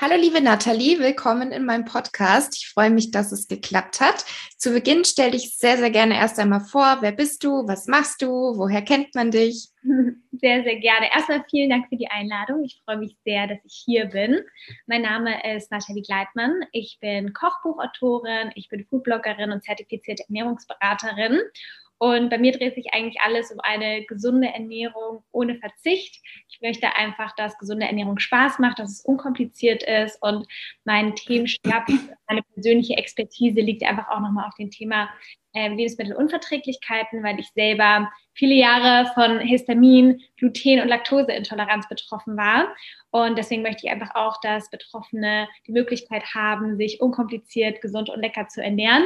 Hallo liebe Nathalie, willkommen in meinem Podcast. Ich freue mich, dass es geklappt hat. Zu Beginn stell dich sehr, sehr gerne erst einmal vor. Wer bist du? Was machst du? Woher kennt man dich? Sehr, sehr gerne. Erstmal vielen Dank für die Einladung. Ich freue mich sehr, dass ich hier bin. Mein Name ist Nathalie Gleitmann. Ich bin Kochbuchautorin, ich bin Foodbloggerin und zertifizierte Ernährungsberaterin. Und bei mir dreht sich eigentlich alles um eine gesunde Ernährung ohne Verzicht. Ich möchte einfach, dass gesunde Ernährung Spaß macht, dass es unkompliziert ist und mein Themenschwerpunkt, meine persönliche Expertise liegt einfach auch nochmal auf dem Thema äh, Lebensmittelunverträglichkeiten, weil ich selber viele Jahre von Histamin, Gluten und Laktoseintoleranz betroffen war. Und deswegen möchte ich einfach auch, dass Betroffene die Möglichkeit haben, sich unkompliziert, gesund und lecker zu ernähren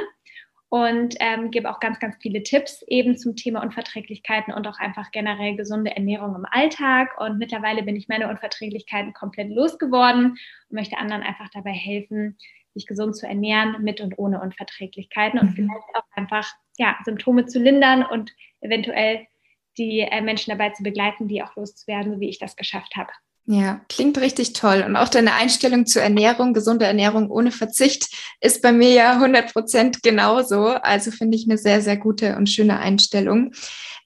und ähm, gebe auch ganz, ganz viele Tipps eben zum Thema Unverträglichkeiten und auch einfach generell gesunde Ernährung im Alltag. Und mittlerweile bin ich meine Unverträglichkeiten komplett losgeworden und möchte anderen einfach dabei helfen, sich gesund zu ernähren mit und ohne Unverträglichkeiten und mhm. vielleicht auch einfach ja, Symptome zu lindern und eventuell die äh, Menschen dabei zu begleiten, die auch loszuwerden, so wie ich das geschafft habe. Ja, klingt richtig toll. Und auch deine Einstellung zur Ernährung, gesunde Ernährung ohne Verzicht, ist bei mir ja 100 Prozent genauso. Also finde ich eine sehr, sehr gute und schöne Einstellung.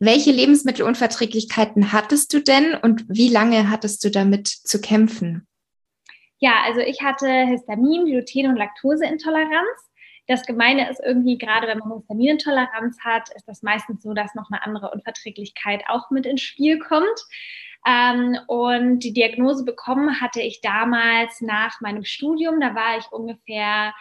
Welche Lebensmittelunverträglichkeiten hattest du denn und wie lange hattest du damit zu kämpfen? Ja, also ich hatte Histamin, Gluten und Laktoseintoleranz. Das Gemeine ist irgendwie, gerade wenn man Histaminintoleranz hat, ist das meistens so, dass noch eine andere Unverträglichkeit auch mit ins Spiel kommt. Ähm, und die Diagnose bekommen hatte ich damals nach meinem Studium. Da war ich ungefähr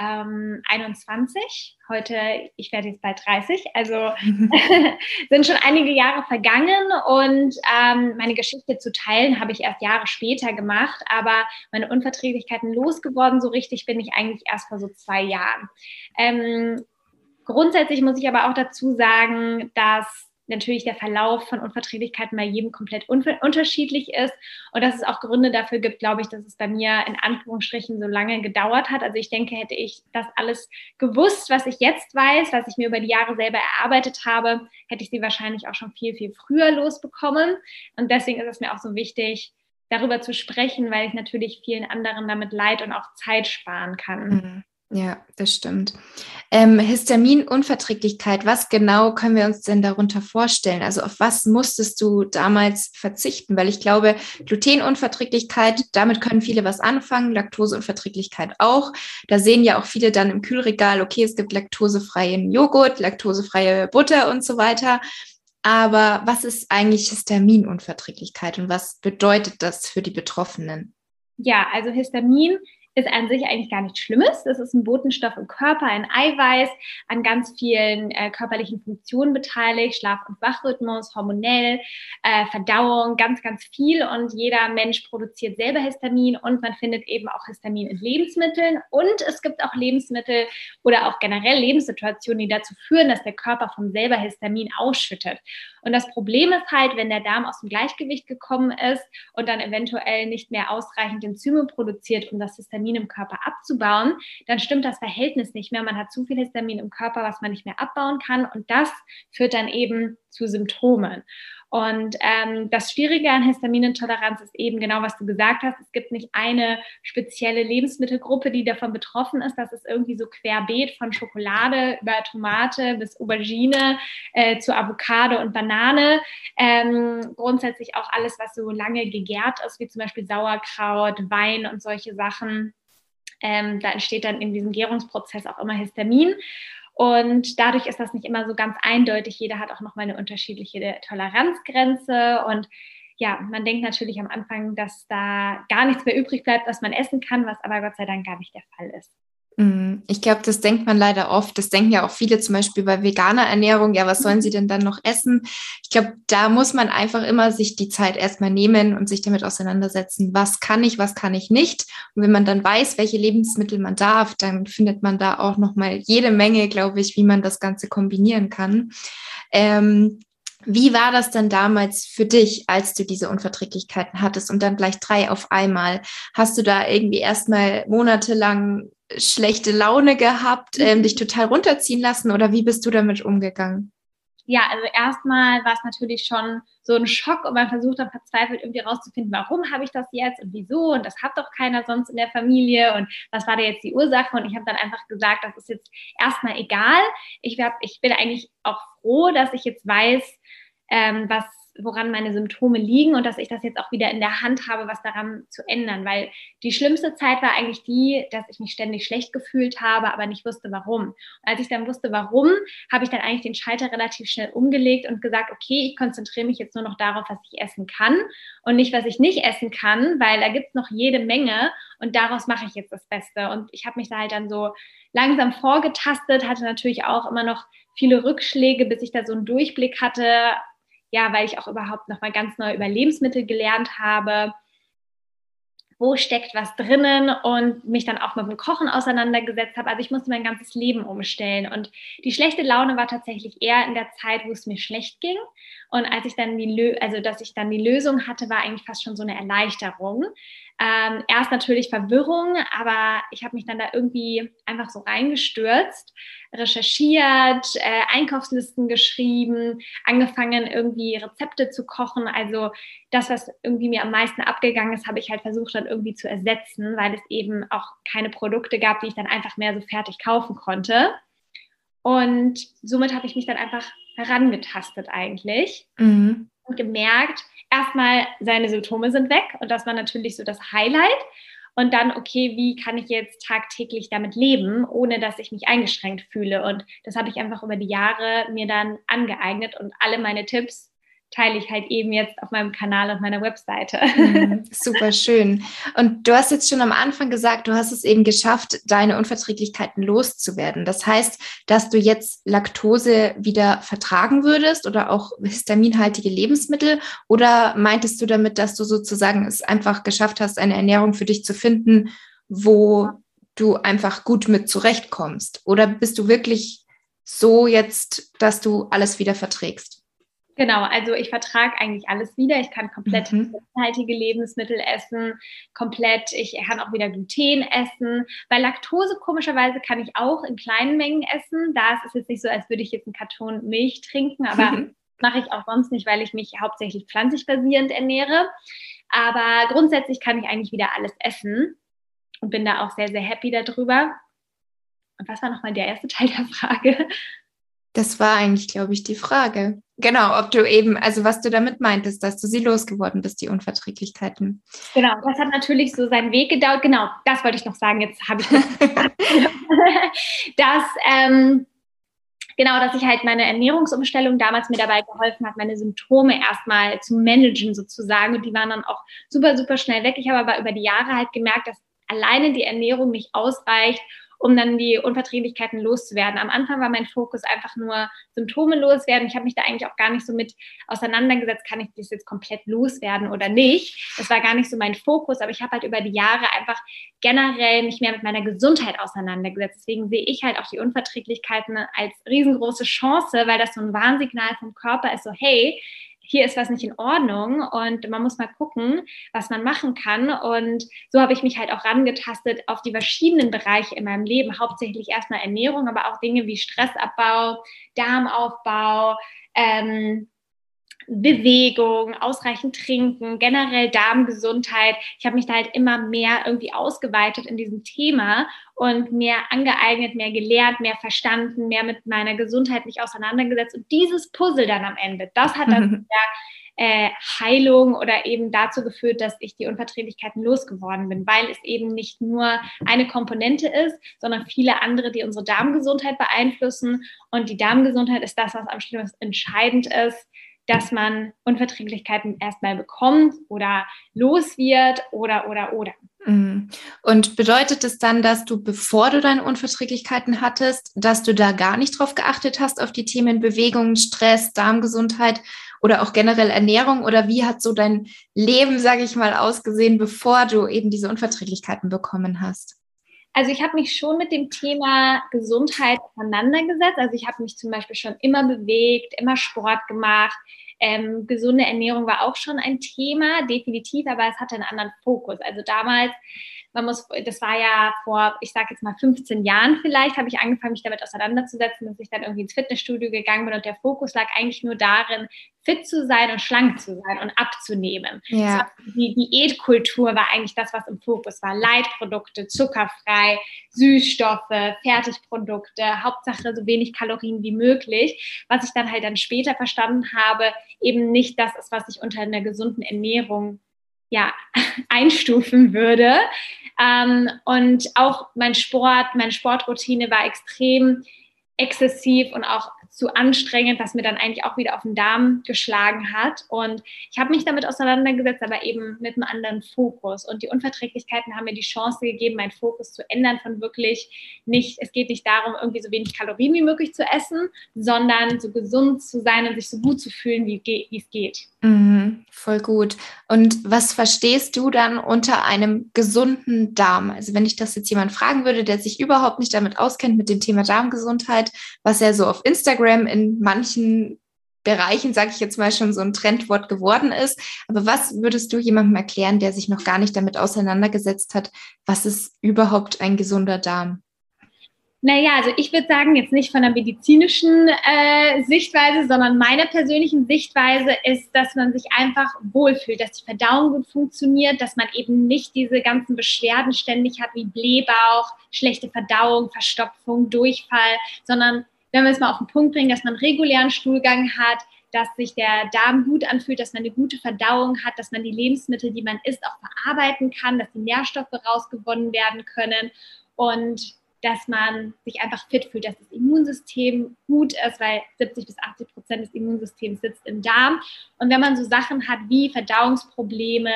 ähm, 21. Heute, ich werde jetzt bald 30. Also sind schon einige Jahre vergangen und ähm, meine Geschichte zu teilen habe ich erst Jahre später gemacht. Aber meine Unverträglichkeiten losgeworden, so richtig bin ich eigentlich erst vor so zwei Jahren. Ähm, grundsätzlich muss ich aber auch dazu sagen, dass natürlich der Verlauf von Unverträglichkeiten bei jedem komplett un unterschiedlich ist und dass es auch Gründe dafür gibt, glaube ich, dass es bei mir in Anführungsstrichen so lange gedauert hat. Also ich denke, hätte ich das alles gewusst, was ich jetzt weiß, was ich mir über die Jahre selber erarbeitet habe, hätte ich sie wahrscheinlich auch schon viel, viel früher losbekommen. Und deswegen ist es mir auch so wichtig, darüber zu sprechen, weil ich natürlich vielen anderen damit Leid und auch Zeit sparen kann. Mhm. Ja, das stimmt. Ähm, Histaminunverträglichkeit, was genau können wir uns denn darunter vorstellen? Also auf was musstest du damals verzichten? Weil ich glaube, Glutenunverträglichkeit, damit können viele was anfangen, Laktoseunverträglichkeit auch. Da sehen ja auch viele dann im Kühlregal, okay, es gibt laktosefreien Joghurt, laktosefreie Butter und so weiter. Aber was ist eigentlich Histaminunverträglichkeit und was bedeutet das für die Betroffenen? Ja, also Histamin ist an sich eigentlich gar nichts Schlimmes. Das ist ein Botenstoff im Körper, ein Eiweiß, an ganz vielen äh, körperlichen Funktionen beteiligt, Schlaf- und Wachrhythmus, hormonell, äh, Verdauung, ganz, ganz viel. Und jeder Mensch produziert selber Histamin und man findet eben auch Histamin in Lebensmitteln. Und es gibt auch Lebensmittel oder auch generell Lebenssituationen, die dazu führen, dass der Körper von selber Histamin ausschüttet. Und das Problem ist halt, wenn der Darm aus dem Gleichgewicht gekommen ist und dann eventuell nicht mehr ausreichend Enzyme produziert, um das Histamin im Körper abzubauen, dann stimmt das Verhältnis nicht mehr. Man hat zu viel Histamin im Körper, was man nicht mehr abbauen kann. Und das führt dann eben zu Symptomen. Und ähm, das Schwierige an Histaminintoleranz ist eben genau, was du gesagt hast. Es gibt nicht eine spezielle Lebensmittelgruppe, die davon betroffen ist. Das ist irgendwie so querbeet von Schokolade über Tomate bis Aubergine äh, zu Avocado und Banane. Ähm, grundsätzlich auch alles, was so lange gegärt ist, wie zum Beispiel Sauerkraut, Wein und solche Sachen. Ähm, da entsteht dann in diesem Gärungsprozess auch immer Histamin. Und dadurch ist das nicht immer so ganz eindeutig. Jeder hat auch nochmal eine unterschiedliche Toleranzgrenze. Und ja, man denkt natürlich am Anfang, dass da gar nichts mehr übrig bleibt, was man essen kann, was aber Gott sei Dank gar nicht der Fall ist. Mhm. Ich glaube, das denkt man leider oft. Das denken ja auch viele zum Beispiel bei veganer Ernährung. Ja, was sollen sie denn dann noch essen? Ich glaube, da muss man einfach immer sich die Zeit erstmal nehmen und sich damit auseinandersetzen. Was kann ich, was kann ich nicht? Und wenn man dann weiß, welche Lebensmittel man darf, dann findet man da auch nochmal jede Menge, glaube ich, wie man das Ganze kombinieren kann. Ähm, wie war das denn damals für dich, als du diese Unverträglichkeiten hattest und dann gleich drei auf einmal? Hast du da irgendwie erstmal monatelang schlechte Laune gehabt, ähm, mhm. dich total runterziehen lassen oder wie bist du damit umgegangen? Ja, also erstmal war es natürlich schon so so ein Schock und man versucht dann verzweifelt irgendwie rauszufinden, warum habe ich das jetzt und wieso und das hat doch keiner sonst in der Familie und was war da jetzt die Ursache und ich habe dann einfach gesagt, das ist jetzt erstmal egal. Ich, hab, ich bin eigentlich auch froh, dass ich jetzt weiß, ähm, was woran meine Symptome liegen und dass ich das jetzt auch wieder in der Hand habe, was daran zu ändern. Weil die schlimmste Zeit war eigentlich die, dass ich mich ständig schlecht gefühlt habe, aber nicht wusste, warum. Und als ich dann wusste, warum, habe ich dann eigentlich den Schalter relativ schnell umgelegt und gesagt, okay, ich konzentriere mich jetzt nur noch darauf, was ich essen kann und nicht, was ich nicht essen kann, weil da gibt es noch jede Menge und daraus mache ich jetzt das Beste. Und ich habe mich da halt dann so langsam vorgetastet, hatte natürlich auch immer noch viele Rückschläge, bis ich da so einen Durchblick hatte, ja, weil ich auch überhaupt nochmal ganz neu über Lebensmittel gelernt habe, wo steckt was drinnen und mich dann auch mit dem Kochen auseinandergesetzt habe. Also ich musste mein ganzes Leben umstellen und die schlechte Laune war tatsächlich eher in der Zeit, wo es mir schlecht ging. Und als ich dann die, Lö also dass ich dann die Lösung hatte, war eigentlich fast schon so eine Erleichterung, ähm, erst natürlich Verwirrung, aber ich habe mich dann da irgendwie einfach so reingestürzt, recherchiert, äh, Einkaufslisten geschrieben, angefangen irgendwie Rezepte zu kochen. Also das, was irgendwie mir am meisten abgegangen ist, habe ich halt versucht dann irgendwie zu ersetzen, weil es eben auch keine Produkte gab, die ich dann einfach mehr so fertig kaufen konnte. Und somit habe ich mich dann einfach herangetastet eigentlich mhm. und gemerkt, erstmal seine Symptome sind weg und das war natürlich so das Highlight. Und dann, okay, wie kann ich jetzt tagtäglich damit leben, ohne dass ich mich eingeschränkt fühle? Und das habe ich einfach über die Jahre mir dann angeeignet und alle meine Tipps teile ich halt eben jetzt auf meinem Kanal und meiner Webseite. Mhm, super schön. Und du hast jetzt schon am Anfang gesagt, du hast es eben geschafft, deine Unverträglichkeiten loszuwerden. Das heißt, dass du jetzt Laktose wieder vertragen würdest oder auch histaminhaltige Lebensmittel? Oder meintest du damit, dass du sozusagen es einfach geschafft hast, eine Ernährung für dich zu finden, wo du einfach gut mit zurechtkommst? Oder bist du wirklich so jetzt, dass du alles wieder verträgst? Genau, also ich vertrage eigentlich alles wieder. Ich kann komplett mhm. Lebensmittel essen, komplett, ich kann auch wieder Gluten essen. Bei Laktose komischerweise kann ich auch in kleinen Mengen essen. Da ist es jetzt nicht so, als würde ich jetzt einen Karton Milch trinken, aber mhm. mache ich auch sonst nicht, weil ich mich hauptsächlich pflanzlich basierend ernähre. Aber grundsätzlich kann ich eigentlich wieder alles essen und bin da auch sehr, sehr happy darüber. Und was war nochmal der erste Teil der Frage? Das war eigentlich, glaube ich, die Frage. Genau, ob du eben, also was du damit meintest, dass du sie losgeworden bist, die Unverträglichkeiten. Genau, das hat natürlich so seinen Weg gedauert. Genau, das wollte ich noch sagen. Jetzt habe ich das. ähm, genau, dass ich halt meine Ernährungsumstellung damals mir dabei geholfen hat, meine Symptome erstmal zu managen sozusagen. Und die waren dann auch super, super schnell weg. Ich habe aber über die Jahre halt gemerkt, dass alleine die Ernährung nicht ausreicht, um dann die Unverträglichkeiten loszuwerden. Am Anfang war mein Fokus einfach nur Symptome loswerden. Ich habe mich da eigentlich auch gar nicht so mit auseinandergesetzt, kann ich das jetzt komplett loswerden oder nicht. Das war gar nicht so mein Fokus, aber ich habe halt über die Jahre einfach generell mich mehr mit meiner Gesundheit auseinandergesetzt. Deswegen sehe ich halt auch die Unverträglichkeiten als riesengroße Chance, weil das so ein Warnsignal vom Körper ist, so hey, hier ist was nicht in Ordnung und man muss mal gucken, was man machen kann. Und so habe ich mich halt auch rangetastet auf die verschiedenen Bereiche in meinem Leben, hauptsächlich erstmal Ernährung, aber auch Dinge wie Stressabbau, Darmaufbau, ähm, Bewegung, ausreichend trinken, generell Darmgesundheit. Ich habe mich da halt immer mehr irgendwie ausgeweitet in diesem Thema und mehr angeeignet, mehr gelernt, mehr verstanden, mehr mit meiner Gesundheit mich auseinandergesetzt. Und dieses Puzzle dann am Ende, das hat dann mhm. der äh, Heilung oder eben dazu geführt, dass ich die Unverträglichkeiten losgeworden bin, weil es eben nicht nur eine Komponente ist, sondern viele andere, die unsere Darmgesundheit beeinflussen. Und die Darmgesundheit ist das, was am Schluss entscheidend ist dass man Unverträglichkeiten erstmal bekommt oder los wird oder, oder, oder. Mhm. Und bedeutet es dann, dass du, bevor du deine Unverträglichkeiten hattest, dass du da gar nicht drauf geachtet hast, auf die Themen Bewegung, Stress, Darmgesundheit oder auch generell Ernährung? Oder wie hat so dein Leben, sage ich mal, ausgesehen, bevor du eben diese Unverträglichkeiten bekommen hast? Also ich habe mich schon mit dem Thema Gesundheit auseinandergesetzt. Also ich habe mich zum Beispiel schon immer bewegt, immer Sport gemacht. Ähm, gesunde Ernährung war auch schon ein Thema, definitiv, aber es hatte einen anderen Fokus. Also damals man muss, das war ja vor, ich sage jetzt mal 15 Jahren vielleicht, habe ich angefangen, mich damit auseinanderzusetzen, dass ich dann irgendwie ins Fitnessstudio gegangen bin und der Fokus lag eigentlich nur darin, fit zu sein und schlank zu sein und abzunehmen. Ja. Die Diätkultur war eigentlich das, was im Fokus war. Leitprodukte, zuckerfrei, Süßstoffe, Fertigprodukte, Hauptsache so wenig Kalorien wie möglich. Was ich dann halt dann später verstanden habe, eben nicht das ist, was ich unter einer gesunden Ernährung ja, einstufen würde. Ähm, und auch mein Sport, meine Sportroutine war extrem exzessiv und auch zu anstrengend, was mir dann eigentlich auch wieder auf den Darm geschlagen hat. Und ich habe mich damit auseinandergesetzt, aber eben mit einem anderen Fokus. Und die Unverträglichkeiten haben mir die Chance gegeben, meinen Fokus zu ändern von wirklich nicht, es geht nicht darum, irgendwie so wenig Kalorien wie möglich zu essen, sondern so gesund zu sein und sich so gut zu fühlen, wie, es geht. Mhm, voll gut. Und was verstehst du dann unter einem gesunden Darm? Also wenn ich das jetzt jemand fragen würde, der sich überhaupt nicht damit auskennt mit dem Thema Darmgesundheit, was ja so auf Instagram in manchen Bereichen, sage ich jetzt mal, schon so ein Trendwort geworden ist. Aber was würdest du jemandem erklären, der sich noch gar nicht damit auseinandergesetzt hat, was ist überhaupt ein gesunder Darm? Naja, also ich würde sagen, jetzt nicht von der medizinischen äh, Sichtweise, sondern meiner persönlichen Sichtweise ist, dass man sich einfach wohlfühlt, dass die Verdauung gut funktioniert, dass man eben nicht diese ganzen Beschwerden ständig hat wie Blähbauch, schlechte Verdauung, Verstopfung, Durchfall, sondern wenn wir es mal auf den Punkt bringen, dass man regulären Stuhlgang hat, dass sich der Darm gut anfühlt, dass man eine gute Verdauung hat, dass man die Lebensmittel, die man isst, auch verarbeiten kann, dass die Nährstoffe rausgewonnen werden können. Und dass man sich einfach fit fühlt, dass das Immunsystem gut ist, weil 70 bis 80 Prozent des Immunsystems sitzt im Darm. Und wenn man so Sachen hat wie Verdauungsprobleme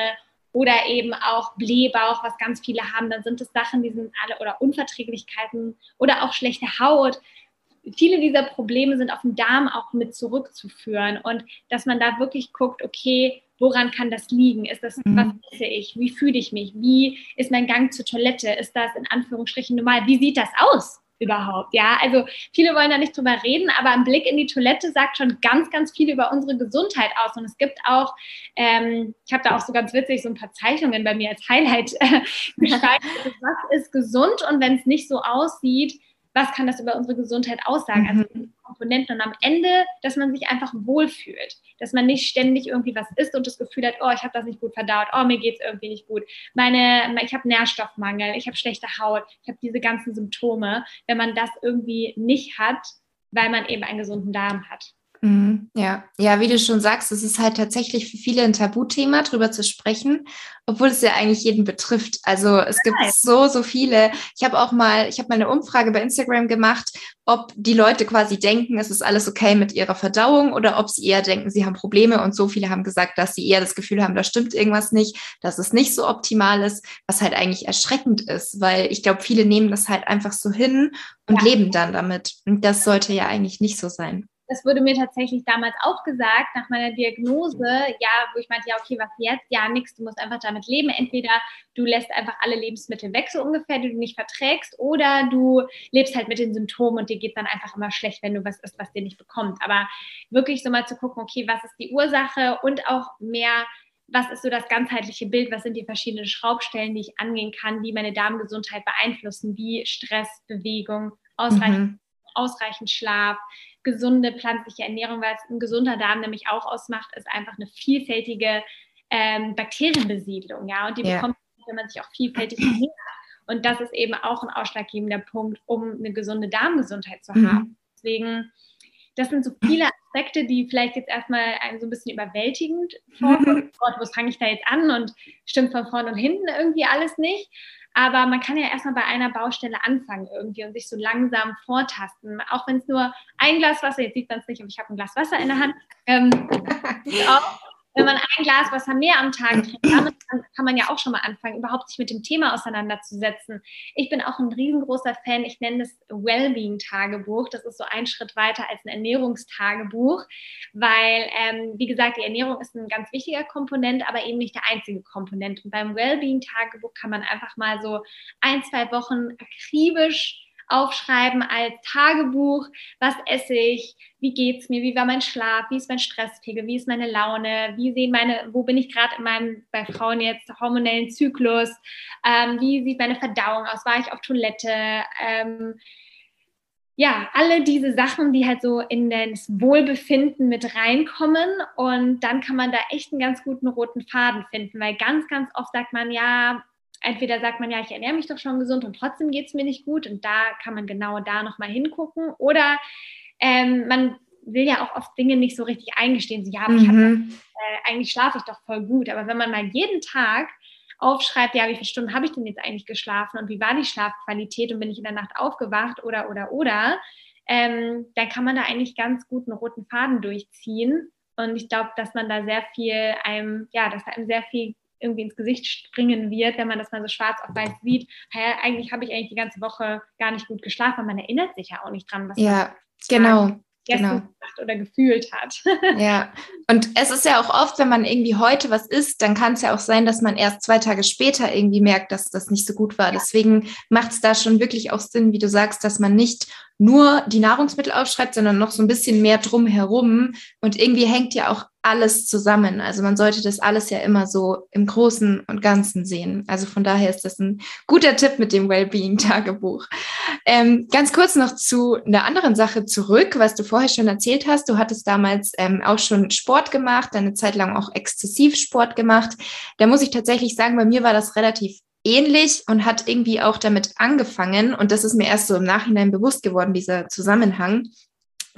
oder eben auch Blähbauch, was ganz viele haben, dann sind es Sachen, die sind alle oder Unverträglichkeiten oder auch schlechte Haut. Viele dieser Probleme sind auf den Darm auch mit zurückzuführen und dass man da wirklich guckt, okay, woran kann das liegen? Ist das, mhm. was esse ich? Wie fühle ich mich? Wie ist mein Gang zur Toilette? Ist das in Anführungsstrichen normal? Wie sieht das aus? überhaupt. Ja, also viele wollen da nicht drüber reden, aber ein Blick in die Toilette sagt schon ganz, ganz viel über unsere Gesundheit aus. Und es gibt auch, ähm, ich habe da auch so ganz witzig so ein paar Zeichnungen bei mir als Highlight äh, geschrieben. was ist gesund und wenn es nicht so aussieht, was kann das über unsere Gesundheit aussagen? Also mhm. Also Komponenten und am Ende, dass man sich einfach wohlfühlt, dass man nicht ständig irgendwie was isst und das Gefühl hat, oh, ich habe das nicht gut verdaut, oh, mir geht es irgendwie nicht gut, meine, ich habe Nährstoffmangel, ich habe schlechte Haut, ich habe diese ganzen Symptome, wenn man das irgendwie nicht hat, weil man eben einen gesunden Darm hat. Mhm, ja, ja, wie du schon sagst, es ist halt tatsächlich für viele ein Tabuthema, darüber zu sprechen, obwohl es ja eigentlich jeden betrifft. Also es gibt so, so viele. Ich habe auch mal, ich habe mal eine Umfrage bei Instagram gemacht, ob die Leute quasi denken, es ist alles okay mit ihrer Verdauung oder ob sie eher denken, sie haben Probleme. Und so viele haben gesagt, dass sie eher das Gefühl haben, da stimmt irgendwas nicht, dass es nicht so optimal ist, was halt eigentlich erschreckend ist, weil ich glaube, viele nehmen das halt einfach so hin und ja. leben dann damit. Und das sollte ja eigentlich nicht so sein das wurde mir tatsächlich damals auch gesagt, nach meiner Diagnose, ja, wo ich meinte, ja, okay, was jetzt? Ja, nix, du musst einfach damit leben. Entweder du lässt einfach alle Lebensmittel weg, so ungefähr, die du nicht verträgst, oder du lebst halt mit den Symptomen und dir geht dann einfach immer schlecht, wenn du was isst, was dir nicht bekommt. Aber wirklich so mal zu gucken, okay, was ist die Ursache und auch mehr was ist so das ganzheitliche Bild, was sind die verschiedenen Schraubstellen, die ich angehen kann, die meine Darmgesundheit beeinflussen, wie Stress, Bewegung, ausreichend, mhm. ausreichend Schlaf, gesunde pflanzliche Ernährung, weil es ein gesunder Darm nämlich auch ausmacht, ist einfach eine vielfältige ähm, Bakterienbesiedlung, ja, und die ja. bekommt man, wenn man sich auch vielfältig ernährt. Und das ist eben auch ein ausschlaggebender Punkt, um eine gesunde Darmgesundheit zu mhm. haben. Deswegen, das sind so viele Aspekte, die vielleicht jetzt erstmal einen so ein bisschen überwältigend vorkommen. Gott, wo fange ich da jetzt an und stimmt von vorne und hinten irgendwie alles nicht. Aber man kann ja erstmal bei einer Baustelle anfangen irgendwie und sich so langsam vortasten. Auch wenn es nur ein Glas Wasser, jetzt sieht man es nicht, aber ich habe ein Glas Wasser in der Hand. Ähm, auch, wenn man ein Glas Wasser mehr am Tag trinkt, damit kann man ja auch schon mal anfangen, überhaupt sich mit dem Thema auseinanderzusetzen. Ich bin auch ein riesengroßer Fan, ich nenne das Wellbeing-Tagebuch. Das ist so ein Schritt weiter als ein Ernährungstagebuch, weil, ähm, wie gesagt, die Ernährung ist ein ganz wichtiger Komponent, aber eben nicht der einzige Komponent. Und beim Wellbeing-Tagebuch kann man einfach mal so ein, zwei Wochen akribisch aufschreiben als Tagebuch, was esse ich, wie geht's mir, wie war mein Schlaf, wie ist mein Stresspegel, wie ist meine Laune, wie sehen meine, wo bin ich gerade in meinem, bei Frauen jetzt, hormonellen Zyklus, ähm, wie sieht meine Verdauung aus, war ich auf Toilette, ähm, ja, alle diese Sachen, die halt so in das Wohlbefinden mit reinkommen. Und dann kann man da echt einen ganz guten roten Faden finden, weil ganz, ganz oft sagt man ja, entweder sagt man ja, ich ernähre mich doch schon gesund und trotzdem geht es mir nicht gut und da kann man genau da nochmal hingucken oder ähm, man will ja auch oft Dinge nicht so richtig eingestehen, so ja, mhm. ich hab, äh, eigentlich schlafe ich doch voll gut, aber wenn man mal jeden Tag aufschreibt, ja, wie viele Stunden habe ich denn jetzt eigentlich geschlafen und wie war die Schlafqualität und bin ich in der Nacht aufgewacht oder, oder, oder, ähm, dann kann man da eigentlich ganz gut einen roten Faden durchziehen. Und ich glaube, dass man da sehr viel einem, ja, dass einem sehr viel irgendwie ins Gesicht springen wird, wenn man das mal so schwarz auf weiß sieht. Ja, eigentlich habe ich eigentlich die ganze Woche gar nicht gut geschlafen. Man erinnert sich ja auch nicht dran, was ja, genau genau. oder gefühlt hat. ja, und es ist ja auch oft, wenn man irgendwie heute was isst, dann kann es ja auch sein, dass man erst zwei Tage später irgendwie merkt, dass das nicht so gut war. Ja. Deswegen macht es da schon wirklich auch Sinn, wie du sagst, dass man nicht nur die Nahrungsmittel aufschreibt, sondern noch so ein bisschen mehr drumherum. Und irgendwie hängt ja auch alles zusammen. Also man sollte das alles ja immer so im Großen und Ganzen sehen. Also von daher ist das ein guter Tipp mit dem Wellbeing-Tagebuch. Ähm, ganz kurz noch zu einer anderen Sache zurück, was du vorher schon erzählt hast. Du hattest damals ähm, auch schon Sport gemacht, eine Zeit lang auch exzessiv Sport gemacht. Da muss ich tatsächlich sagen, bei mir war das relativ ähnlich und hat irgendwie auch damit angefangen. Und das ist mir erst so im Nachhinein bewusst geworden, dieser Zusammenhang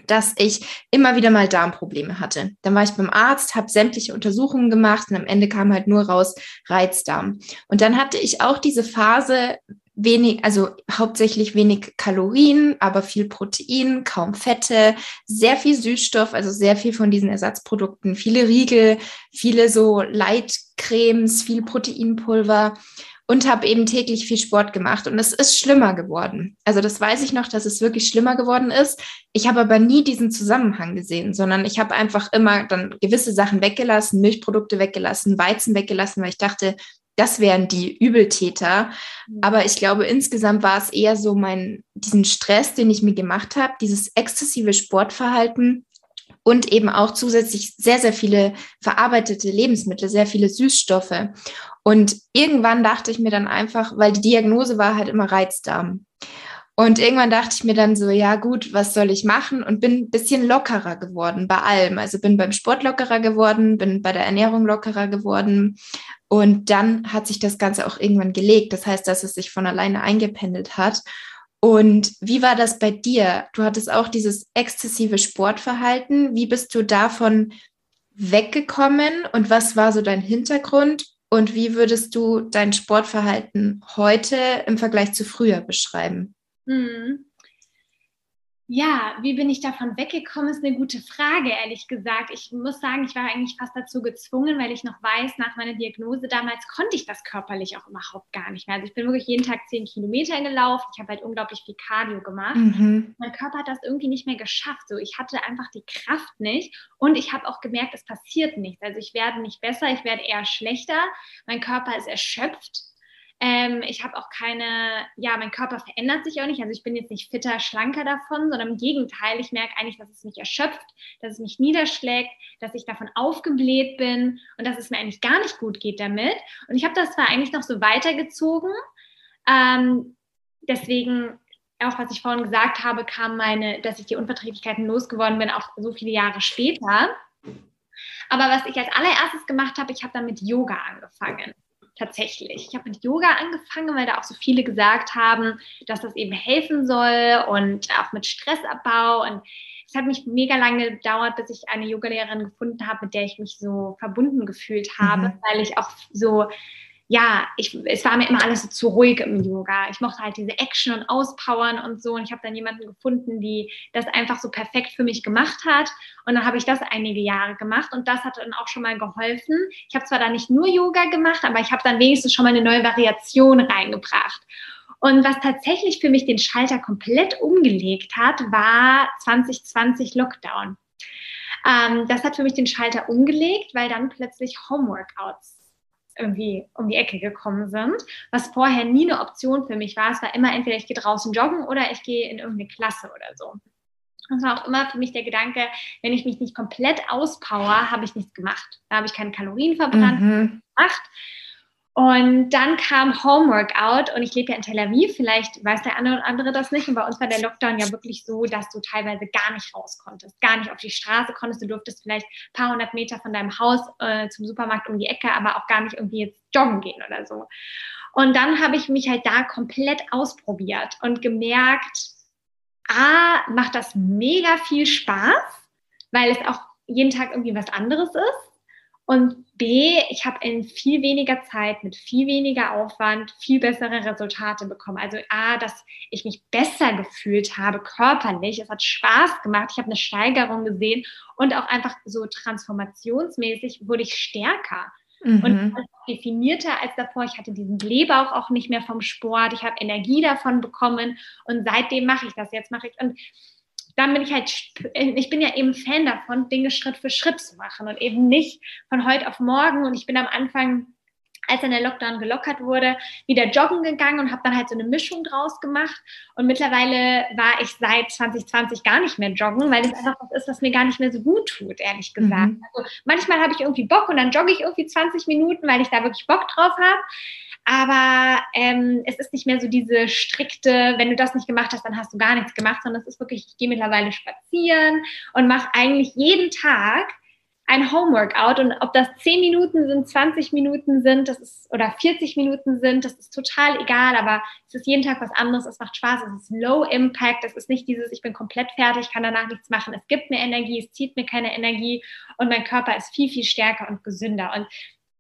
dass ich immer wieder mal Darmprobleme hatte. Dann war ich beim Arzt, habe sämtliche Untersuchungen gemacht und am Ende kam halt nur raus Reizdarm. Und dann hatte ich auch diese Phase, wenig, also hauptsächlich wenig Kalorien, aber viel Protein, kaum Fette, sehr viel Süßstoff, also sehr viel von diesen Ersatzprodukten, viele Riegel, viele so Leitcremes, viel Proteinpulver und habe eben täglich viel Sport gemacht und es ist schlimmer geworden. Also das weiß ich noch, dass es wirklich schlimmer geworden ist. Ich habe aber nie diesen Zusammenhang gesehen, sondern ich habe einfach immer dann gewisse Sachen weggelassen, Milchprodukte weggelassen, Weizen weggelassen, weil ich dachte, das wären die Übeltäter. Mhm. Aber ich glaube, insgesamt war es eher so mein, diesen Stress, den ich mir gemacht habe, dieses exzessive Sportverhalten und eben auch zusätzlich sehr, sehr viele verarbeitete Lebensmittel, sehr viele Süßstoffe. Und irgendwann dachte ich mir dann einfach, weil die Diagnose war halt immer Reizdarm. Und irgendwann dachte ich mir dann so, ja gut, was soll ich machen? Und bin ein bisschen lockerer geworden bei allem. Also bin beim Sport lockerer geworden, bin bei der Ernährung lockerer geworden. Und dann hat sich das Ganze auch irgendwann gelegt. Das heißt, dass es sich von alleine eingependelt hat. Und wie war das bei dir? Du hattest auch dieses exzessive Sportverhalten. Wie bist du davon weggekommen und was war so dein Hintergrund? Und wie würdest du dein Sportverhalten heute im Vergleich zu früher beschreiben? Hm. Ja, wie bin ich davon weggekommen, ist eine gute Frage, ehrlich gesagt. Ich muss sagen, ich war eigentlich fast dazu gezwungen, weil ich noch weiß, nach meiner Diagnose damals konnte ich das körperlich auch überhaupt gar nicht mehr. Also ich bin wirklich jeden Tag zehn Kilometer gelaufen. Ich habe halt unglaublich viel Cardio gemacht. Mhm. Mein Körper hat das irgendwie nicht mehr geschafft. So, ich hatte einfach die Kraft nicht und ich habe auch gemerkt, es passiert nichts. Also ich werde nicht besser, ich werde eher schlechter. Mein Körper ist erschöpft ähm, ich habe auch keine, ja, mein Körper verändert sich auch nicht. Also ich bin jetzt nicht fitter, schlanker davon, sondern im Gegenteil, ich merke eigentlich, dass es mich erschöpft, dass es mich niederschlägt, dass ich davon aufgebläht bin und dass es mir eigentlich gar nicht gut geht damit. Und ich habe das zwar eigentlich noch so weitergezogen. Ähm, deswegen auch was ich vorhin gesagt habe, kam meine, dass ich die Unverträglichkeiten losgeworden bin, auch so viele Jahre später. Aber was ich als allererstes gemacht habe, ich habe dann mit Yoga angefangen tatsächlich. Ich habe mit Yoga angefangen, weil da auch so viele gesagt haben, dass das eben helfen soll und auch mit Stressabbau. Und es hat mich mega lange gedauert, bis ich eine Yogalehrerin gefunden habe, mit der ich mich so verbunden gefühlt habe, mhm. weil ich auch so ja, ich, es war mir immer alles so zu ruhig im Yoga. Ich mochte halt diese Action und Auspowern und so. Und ich habe dann jemanden gefunden, die das einfach so perfekt für mich gemacht hat. Und dann habe ich das einige Jahre gemacht und das hat dann auch schon mal geholfen. Ich habe zwar da nicht nur Yoga gemacht, aber ich habe dann wenigstens schon mal eine neue Variation reingebracht. Und was tatsächlich für mich den Schalter komplett umgelegt hat, war 2020 Lockdown. Ähm, das hat für mich den Schalter umgelegt, weil dann plötzlich Homeworkouts irgendwie um die Ecke gekommen sind, was vorher nie eine Option für mich war. Es war immer entweder ich gehe draußen joggen oder ich gehe in irgendeine Klasse oder so. Das war auch immer für mich der Gedanke, wenn ich mich nicht komplett auspower, habe ich nichts gemacht. Da habe ich keine Kalorien verbrannt, mhm. gemacht. Und dann kam Homeworkout und ich lebe ja in Tel Aviv, vielleicht weiß der eine oder andere das nicht. Und bei uns war der Lockdown ja wirklich so, dass du teilweise gar nicht raus konntest, gar nicht auf die Straße konntest. Du durftest vielleicht ein paar hundert Meter von deinem Haus äh, zum Supermarkt um die Ecke, aber auch gar nicht irgendwie jetzt joggen gehen oder so. Und dann habe ich mich halt da komplett ausprobiert und gemerkt, A, macht das mega viel Spaß, weil es auch jeden Tag irgendwie was anderes ist. Und B, ich habe in viel weniger Zeit, mit viel weniger Aufwand, viel bessere Resultate bekommen. Also A, dass ich mich besser gefühlt habe körperlich. Es hat Spaß gemacht. Ich habe eine Steigerung gesehen und auch einfach so transformationsmäßig wurde ich stärker. Mhm. Und definierter als davor. Ich hatte diesen Blähbauch auch nicht mehr vom Sport. Ich habe Energie davon bekommen und seitdem mache ich das. Jetzt mache ich und dann bin ich halt, ich bin ja eben Fan davon, Dinge Schritt für Schritt zu machen und eben nicht von heute auf morgen. Und ich bin am Anfang als dann der Lockdown gelockert wurde, wieder joggen gegangen und habe dann halt so eine Mischung draus gemacht. Und mittlerweile war ich seit 2020 gar nicht mehr joggen, weil es einfach was ist, was mir gar nicht mehr so gut tut, ehrlich gesagt. Mhm. Also manchmal habe ich irgendwie Bock und dann jogge ich irgendwie 20 Minuten, weil ich da wirklich Bock drauf habe. Aber ähm, es ist nicht mehr so diese strikte, wenn du das nicht gemacht hast, dann hast du gar nichts gemacht, sondern es ist wirklich, ich gehe mittlerweile spazieren und mache eigentlich jeden Tag ein Homeworkout. Und ob das 10 Minuten sind, 20 Minuten sind, das ist oder 40 Minuten sind, das ist total egal, aber es ist jeden Tag was anderes, es macht Spaß, es ist Low Impact, es ist nicht dieses, ich bin komplett fertig, kann danach nichts machen, es gibt mir Energie, es zieht mir keine Energie. Und mein Körper ist viel, viel stärker und gesünder. Und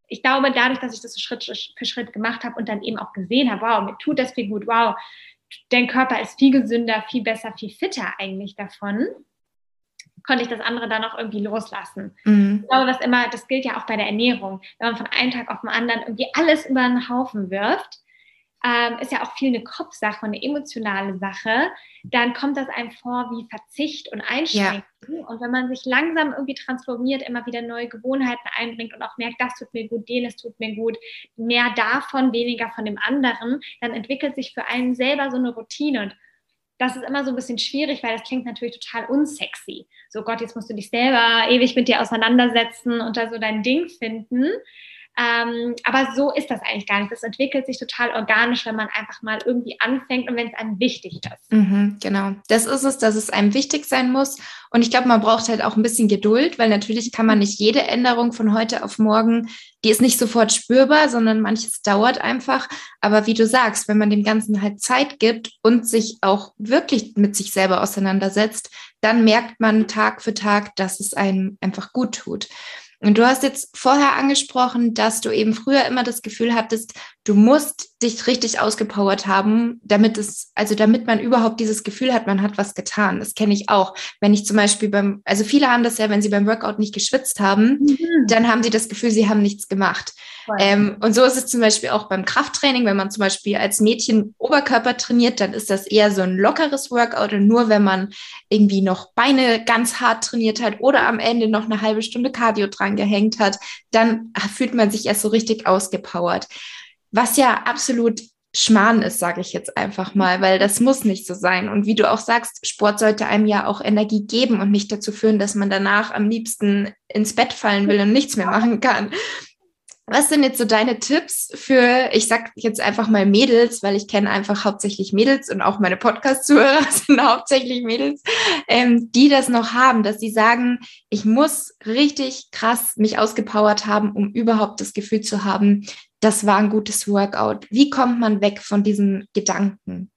ich glaube, dadurch, dass ich das Schritt für Schritt gemacht habe und dann eben auch gesehen habe, wow, mir tut das viel gut, wow, dein Körper ist viel gesünder, viel besser, viel fitter eigentlich davon, konnte ich das andere dann auch irgendwie loslassen. Mhm. Ich glaube, was immer, das gilt ja auch bei der Ernährung, wenn man von einem Tag auf den anderen irgendwie alles über den Haufen wirft, ähm, ist ja auch viel eine Kopfsache, eine emotionale Sache, dann kommt das einem vor wie Verzicht und Einschränkung. Ja. Und wenn man sich langsam irgendwie transformiert, immer wieder neue Gewohnheiten einbringt und auch merkt, das tut mir gut, jenes tut mir gut, mehr davon, weniger von dem anderen, dann entwickelt sich für einen selber so eine Routine. Und das ist immer so ein bisschen schwierig, weil das klingt natürlich total unsexy. So Gott, jetzt musst du dich selber ewig mit dir auseinandersetzen und da so dein Ding finden. Ähm, aber so ist das eigentlich gar nicht. Das entwickelt sich total organisch, wenn man einfach mal irgendwie anfängt und wenn es einem wichtig ist. Mhm, genau. Das ist es, dass es einem wichtig sein muss. Und ich glaube, man braucht halt auch ein bisschen Geduld, weil natürlich kann man nicht jede Änderung von heute auf morgen, die ist nicht sofort spürbar, sondern manches dauert einfach. Aber wie du sagst, wenn man dem Ganzen halt Zeit gibt und sich auch wirklich mit sich selber auseinandersetzt, dann merkt man Tag für Tag, dass es einem einfach gut tut. Und du hast jetzt vorher angesprochen, dass du eben früher immer das Gefühl hattest, du musst dich richtig ausgepowert haben, damit es, also damit man überhaupt dieses Gefühl hat, man hat was getan. Das kenne ich auch. Wenn ich zum Beispiel beim, also viele haben das ja, wenn sie beim Workout nicht geschwitzt haben, mhm. dann haben sie das Gefühl, sie haben nichts gemacht. Ähm, und so ist es zum Beispiel auch beim Krafttraining, wenn man zum Beispiel als Mädchen Oberkörper trainiert, dann ist das eher so ein lockeres Workout und nur wenn man irgendwie noch Beine ganz hart trainiert hat oder am Ende noch eine halbe Stunde Cardio dran gehängt hat, dann fühlt man sich erst so richtig ausgepowert. Was ja absolut Schmarrn ist, sage ich jetzt einfach mal, weil das muss nicht so sein. Und wie du auch sagst, Sport sollte einem ja auch Energie geben und nicht dazu führen, dass man danach am liebsten ins Bett fallen will und nichts mehr machen kann. Was sind jetzt so deine Tipps für, ich sag jetzt einfach mal Mädels, weil ich kenne einfach hauptsächlich Mädels und auch meine Podcast-Zuhörer sind hauptsächlich Mädels, ähm, die das noch haben, dass sie sagen, ich muss richtig krass mich ausgepowert haben, um überhaupt das Gefühl zu haben, das war ein gutes Workout. Wie kommt man weg von diesen Gedanken?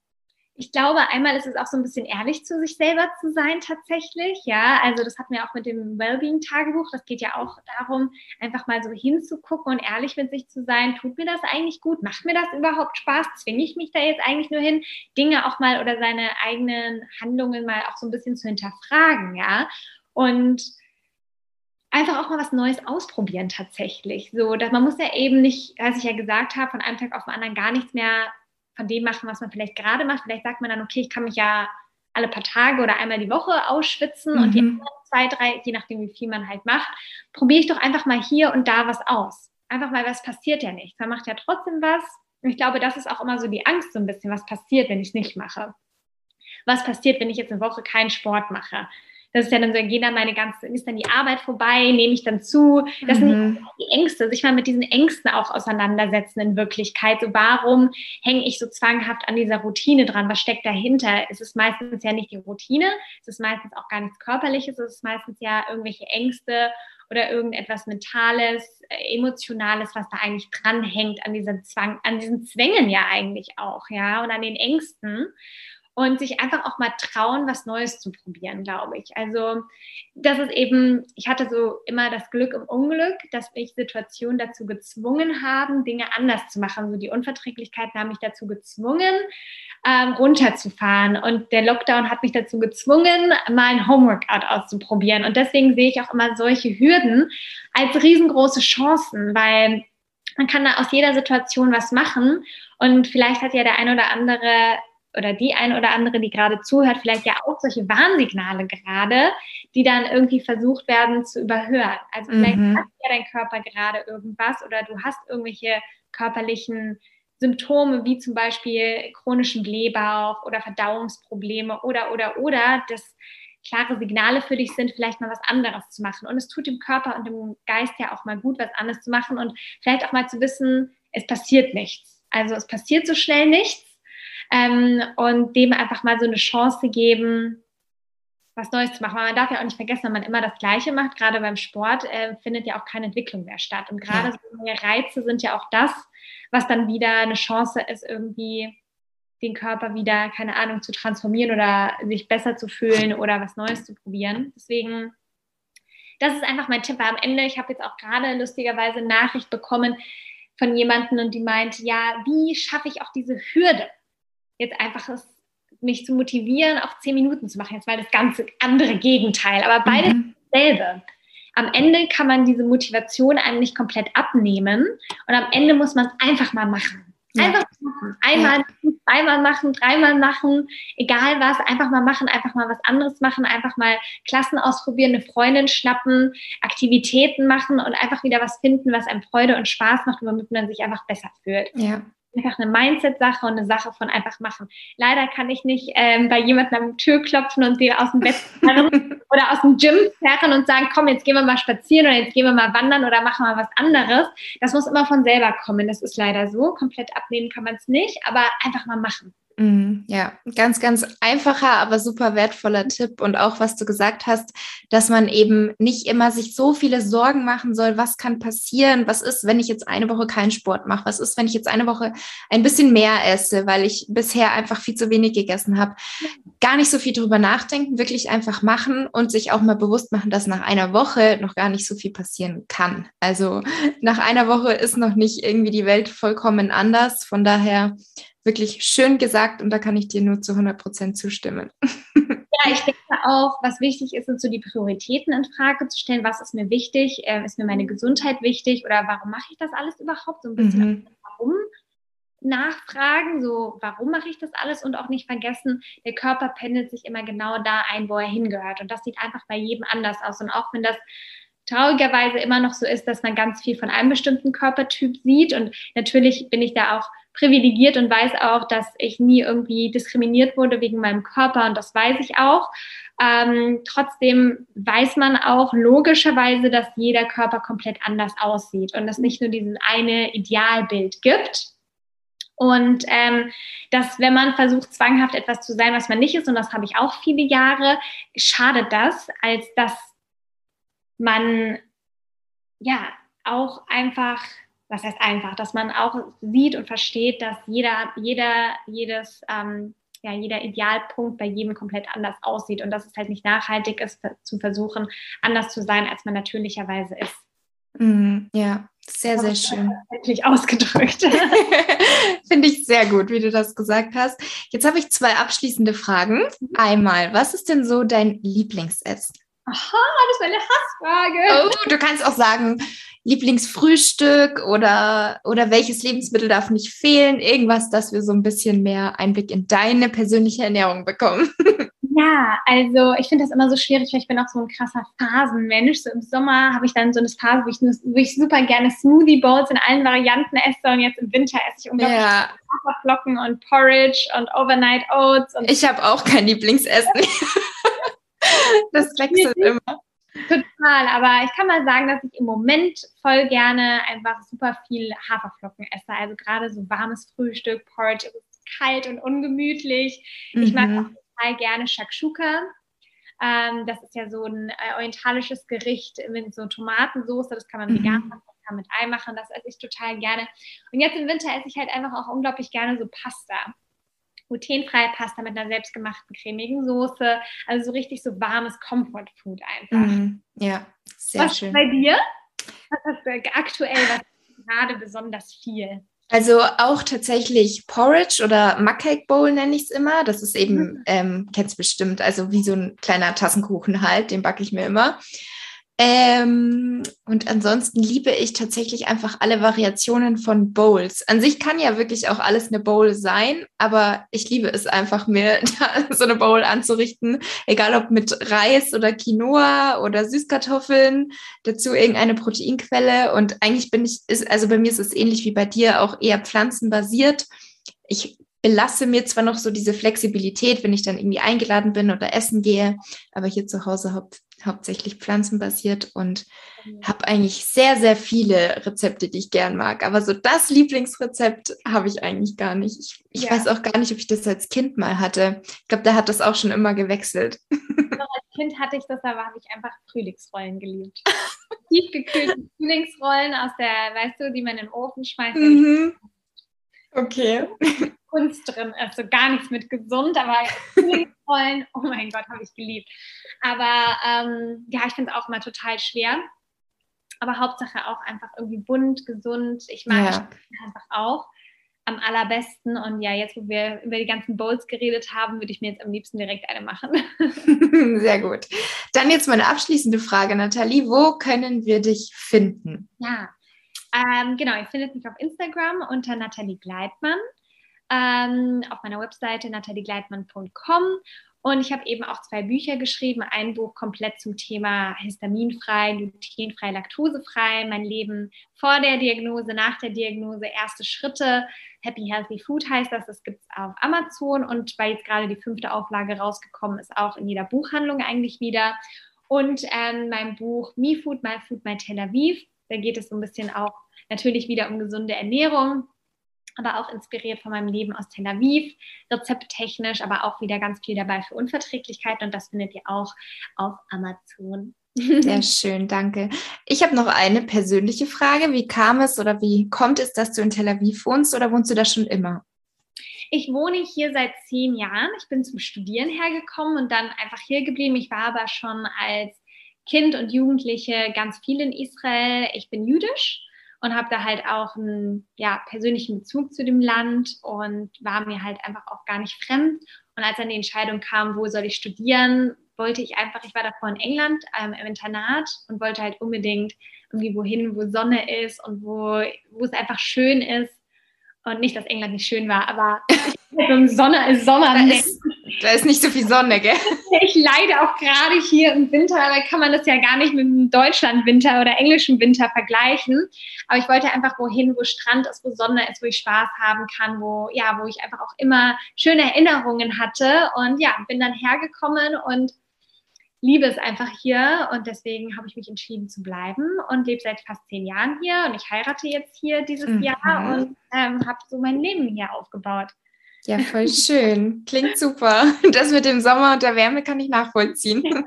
ich glaube, einmal ist es auch so ein bisschen ehrlich zu sich selber zu sein tatsächlich. Ja, also das hatten wir auch mit dem Wellbeing-Tagebuch. Das geht ja auch darum, einfach mal so hinzugucken und ehrlich mit sich zu sein. Tut mir das eigentlich gut? Macht mir das überhaupt Spaß? Zwinge ich mich da jetzt eigentlich nur hin, Dinge auch mal oder seine eigenen Handlungen mal auch so ein bisschen zu hinterfragen, ja? Und einfach auch mal was Neues ausprobieren tatsächlich. So, dass man muss ja eben nicht, als ich ja gesagt habe, von einem Tag auf den anderen gar nichts mehr von dem machen, was man vielleicht gerade macht. Vielleicht sagt man dann, okay, ich kann mich ja alle paar Tage oder einmal die Woche ausschwitzen mhm. und die mhm. zwei, drei, je nachdem, wie viel man halt macht, probiere ich doch einfach mal hier und da was aus. Einfach mal, was passiert ja nichts. Man macht ja trotzdem was. Und ich glaube, das ist auch immer so die Angst so ein bisschen, was passiert, wenn ich es nicht mache. Was passiert, wenn ich jetzt eine Woche keinen Sport mache? Das ist ja dann so, gehen dann meine ganze, ist dann die Arbeit vorbei, nehme ich dann zu. Das mhm. sind die Ängste, sich mal mit diesen Ängsten auch auseinandersetzen in Wirklichkeit. So, warum hänge ich so zwanghaft an dieser Routine dran? Was steckt dahinter? Es ist meistens ja nicht die Routine, es ist meistens auch gar nichts Körperliches, es ist meistens ja irgendwelche Ängste oder irgendetwas Mentales, äh, Emotionales, was da eigentlich dranhängt an diesem Zwang, an diesen Zwängen ja eigentlich auch, ja, und an den Ängsten und sich einfach auch mal trauen, was Neues zu probieren, glaube ich. Also das ist eben, ich hatte so immer das Glück im Unglück, dass mich Situationen dazu gezwungen haben, Dinge anders zu machen. So die Unverträglichkeiten haben mich dazu gezwungen, ähm, runterzufahren. Und der Lockdown hat mich dazu gezwungen, mal ein Homeworkout auszuprobieren. Und deswegen sehe ich auch immer solche Hürden als riesengroße Chancen, weil man kann da aus jeder Situation was machen. Und vielleicht hat ja der ein oder andere oder die ein oder andere, die gerade zuhört, vielleicht ja auch solche Warnsignale gerade, die dann irgendwie versucht werden zu überhören. Also vielleicht mhm. hat ja dein Körper gerade irgendwas oder du hast irgendwelche körperlichen Symptome wie zum Beispiel chronischen Blähbauch oder Verdauungsprobleme oder oder oder das klare Signale für dich sind, vielleicht mal was anderes zu machen. Und es tut dem Körper und dem Geist ja auch mal gut, was anderes zu machen und vielleicht auch mal zu wissen, es passiert nichts. Also es passiert so schnell nichts ähm, und dem einfach mal so eine Chance geben, was Neues zu machen. Aber man darf ja auch nicht vergessen, wenn man immer das Gleiche macht, gerade beim Sport, äh, findet ja auch keine Entwicklung mehr statt. Und gerade ja. so neue Reize sind ja auch das, was dann wieder eine Chance ist, irgendwie den Körper wieder, keine Ahnung, zu transformieren oder sich besser zu fühlen oder was Neues zu probieren. Deswegen, das ist einfach mein Tipp. Weil am Ende, ich habe jetzt auch gerade lustigerweise eine Nachricht bekommen von jemandem und die meint, ja, wie schaffe ich auch diese Hürde? Jetzt einfach es, mich zu motivieren, auf zehn Minuten zu machen. Jetzt mal das ganze andere Gegenteil, aber beides mhm. dasselbe. Am Ende kann man diese Motivation einem nicht komplett abnehmen und am Ende muss man es einfach mal machen. Einfach ja. machen. Einmal, ja. zweimal machen, dreimal machen, egal was, einfach mal machen, einfach mal was anderes machen, einfach mal Klassen ausprobieren, eine Freundin schnappen, Aktivitäten machen und einfach wieder was finden, was einem Freude und Spaß macht, womit man sich einfach besser fühlt. Ja einfach eine Mindset-Sache und eine Sache von einfach machen. Leider kann ich nicht ähm, bei jemandem am Tür klopfen und den aus dem Bett zerren oder aus dem Gym zerren und sagen, komm, jetzt gehen wir mal spazieren oder jetzt gehen wir mal wandern oder machen mal was anderes. Das muss immer von selber kommen. Das ist leider so. Komplett abnehmen kann man es nicht, aber einfach mal machen. Mhm, ja, ganz, ganz einfacher, aber super wertvoller Tipp. Und auch, was du gesagt hast, dass man eben nicht immer sich so viele Sorgen machen soll, was kann passieren, was ist, wenn ich jetzt eine Woche keinen Sport mache, was ist, wenn ich jetzt eine Woche ein bisschen mehr esse, weil ich bisher einfach viel zu wenig gegessen habe. Gar nicht so viel drüber nachdenken, wirklich einfach machen und sich auch mal bewusst machen, dass nach einer Woche noch gar nicht so viel passieren kann. Also nach einer Woche ist noch nicht irgendwie die Welt vollkommen anders. Von daher wirklich schön gesagt und da kann ich dir nur zu 100 Prozent zustimmen. Ja, ich denke auch, was wichtig ist, sind so die Prioritäten in Frage zu stellen. Was ist mir wichtig? Ähm, ist mir meine Gesundheit wichtig oder warum mache ich das alles überhaupt? So ein bisschen mhm. warum nachfragen, so warum mache ich das alles und auch nicht vergessen, der Körper pendelt sich immer genau da ein, wo er hingehört. Und das sieht einfach bei jedem anders aus. Und auch wenn das traurigerweise immer noch so ist, dass man ganz viel von einem bestimmten Körpertyp sieht. Und natürlich bin ich da auch privilegiert und weiß auch, dass ich nie irgendwie diskriminiert wurde wegen meinem Körper und das weiß ich auch. Ähm, trotzdem weiß man auch logischerweise, dass jeder Körper komplett anders aussieht und es nicht nur dieses eine Idealbild gibt. Und ähm, dass, wenn man versucht, zwanghaft etwas zu sein, was man nicht ist, und das habe ich auch viele Jahre, schadet das, als dass man ja auch einfach was heißt einfach, dass man auch sieht und versteht, dass jeder, jeder, jedes, ähm, ja, jeder Idealpunkt bei jedem komplett anders aussieht und dass es halt nicht nachhaltig ist, zu versuchen, anders zu sein, als man natürlicherweise ist. Mm, ja, sehr, sehr schön. Endlich ausgedrückt. Finde ich sehr gut, wie du das gesagt hast. Jetzt habe ich zwei abschließende Fragen. Einmal, was ist denn so dein Lieblingsessen? Aha, das ist meine Hassfrage. Oh, du kannst auch sagen, Lieblingsfrühstück oder, oder welches Lebensmittel darf nicht fehlen? Irgendwas, dass wir so ein bisschen mehr Einblick in deine persönliche Ernährung bekommen. Ja, also ich finde das immer so schwierig, weil ich bin auch so ein krasser Phasenmensch. So im Sommer habe ich dann so eine Phase, wo ich, wo ich super gerne Smoothie Bowls in allen Varianten esse und jetzt im Winter esse ich unglaublich ja. Haferflocken und Porridge und Overnight Oats. Und ich habe auch kein Lieblingsessen. das wechselt immer. Total, aber ich kann mal sagen, dass ich im Moment voll gerne einfach super viel Haferflocken esse. Also gerade so warmes Frühstück, Porridge, es ist kalt und ungemütlich. Mhm. Ich mag mhm. auch total gerne Shakshuka. Ähm, das ist ja so ein äh, orientalisches Gericht mit so Tomatensauce. Das kann man mhm. vegan machen, das kann mit Ei machen. Das esse ich total gerne. Und jetzt im Winter esse ich halt einfach auch unglaublich gerne so Pasta. Glutenfreie Pasta mit einer selbstgemachten cremigen Soße. Also so richtig so warmes Comfort Food einfach. Mhm. Ja, sehr was schön. Was bei dir? Was hast du aktuell was gerade besonders viel? Also auch tatsächlich Porridge oder Mugcake Bowl nenne ich es immer. Das ist eben, mhm. ähm, kennst bestimmt, also wie so ein kleiner Tassenkuchen halt, den backe ich mir immer. Ähm, und ansonsten liebe ich tatsächlich einfach alle Variationen von Bowls. An sich kann ja wirklich auch alles eine Bowl sein, aber ich liebe es einfach, mir so eine Bowl anzurichten, egal ob mit Reis oder Quinoa oder Süßkartoffeln, dazu irgendeine Proteinquelle. Und eigentlich bin ich, ist, also bei mir ist es ähnlich wie bei dir, auch eher pflanzenbasiert. Ich belasse mir zwar noch so diese Flexibilität, wenn ich dann irgendwie eingeladen bin oder essen gehe, aber hier zu Hause haupt, hauptsächlich pflanzenbasiert und mhm. habe eigentlich sehr, sehr viele Rezepte, die ich gern mag. Aber so das Lieblingsrezept habe ich eigentlich gar nicht. Ich, ich ja. weiß auch gar nicht, ob ich das als Kind mal hatte. Ich glaube, da hat das auch schon immer gewechselt. als Kind hatte ich das, aber habe ich einfach Frühlingsrollen geliebt. Tiefgekühlte Frühlingsrollen aus der, weißt du, die man in den Ofen schmeißt. Mhm. Okay. Kunst drin ist, so gar nichts mit gesund, aber Frühlingsrollen, oh mein Gott, habe ich geliebt. Aber ähm, ja, ich finde es auch immer total schwer. Aber Hauptsache auch einfach irgendwie bunt, gesund. Ich mag ja. einfach auch am allerbesten. Und ja, jetzt, wo wir über die ganzen Bowls geredet haben, würde ich mir jetzt am liebsten direkt eine machen. Sehr gut. Dann jetzt meine abschließende Frage, Nathalie. Wo können wir dich finden? Ja, ähm, genau, ihr findet mich auf Instagram unter Nathalie Gleitmann, ähm, auf meiner Webseite nathaliegleitmann.com und ich habe eben auch zwei Bücher geschrieben. Ein Buch komplett zum Thema histaminfrei, glutenfrei, laktosefrei, mein Leben vor der Diagnose, nach der Diagnose, erste Schritte. Happy Healthy Food heißt das. Das gibt es auf Amazon und weil jetzt gerade die fünfte Auflage rausgekommen ist, auch in jeder Buchhandlung eigentlich wieder. Und ähm, mein Buch Me Food, My Food, My Tel Aviv. Da geht es so ein bisschen auch natürlich wieder um gesunde Ernährung, aber auch inspiriert von meinem Leben aus Tel Aviv, rezepttechnisch, aber auch wieder ganz viel dabei für Unverträglichkeiten und das findet ihr auch auf Amazon. Sehr schön, danke. Ich habe noch eine persönliche Frage. Wie kam es oder wie kommt es, dass du in Tel Aviv wohnst oder wohnst du da schon immer? Ich wohne hier seit zehn Jahren. Ich bin zum Studieren hergekommen und dann einfach hier geblieben. Ich war aber schon als Kind und Jugendliche ganz viel in Israel. Ich bin jüdisch und habe da halt auch einen ja, persönlichen Bezug zu dem Land und war mir halt einfach auch gar nicht fremd. Und als dann die Entscheidung kam, wo soll ich studieren, wollte ich einfach, ich war davor in England ähm, im Internat und wollte halt unbedingt irgendwie wohin, wo Sonne ist und wo, wo es einfach schön ist. Und nicht, dass England nicht schön war, aber Sonne, Sommer. Da ist, da ist nicht so viel Sonne, gell? Ich leide auch gerade hier im Winter, da kann man das ja gar nicht mit dem Deutschland-Winter oder englischen Winter vergleichen. Aber ich wollte einfach wohin, wo Strand ist, wo Sonne ist, wo ich Spaß haben kann, wo, ja, wo ich einfach auch immer schöne Erinnerungen hatte. Und ja, bin dann hergekommen und liebe es einfach hier und deswegen habe ich mich entschieden zu bleiben und lebe seit fast zehn Jahren hier und ich heirate jetzt hier dieses mhm. Jahr und ähm, habe so mein Leben hier aufgebaut. Ja, voll schön. Klingt super. Das mit dem Sommer und der Wärme kann ich nachvollziehen. Ja.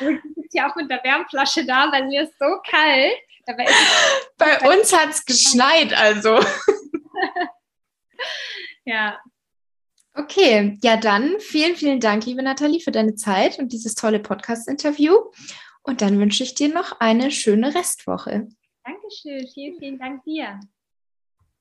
Ich sitze hier auch mit der Wärmflasche da, weil mir ist so kalt. Bei uns hat es geschneit, also. ja. Okay, ja dann vielen, vielen Dank, liebe Nathalie, für deine Zeit und dieses tolle Podcast-Interview. Und dann wünsche ich dir noch eine schöne Restwoche. Dankeschön, vielen, vielen Dank dir.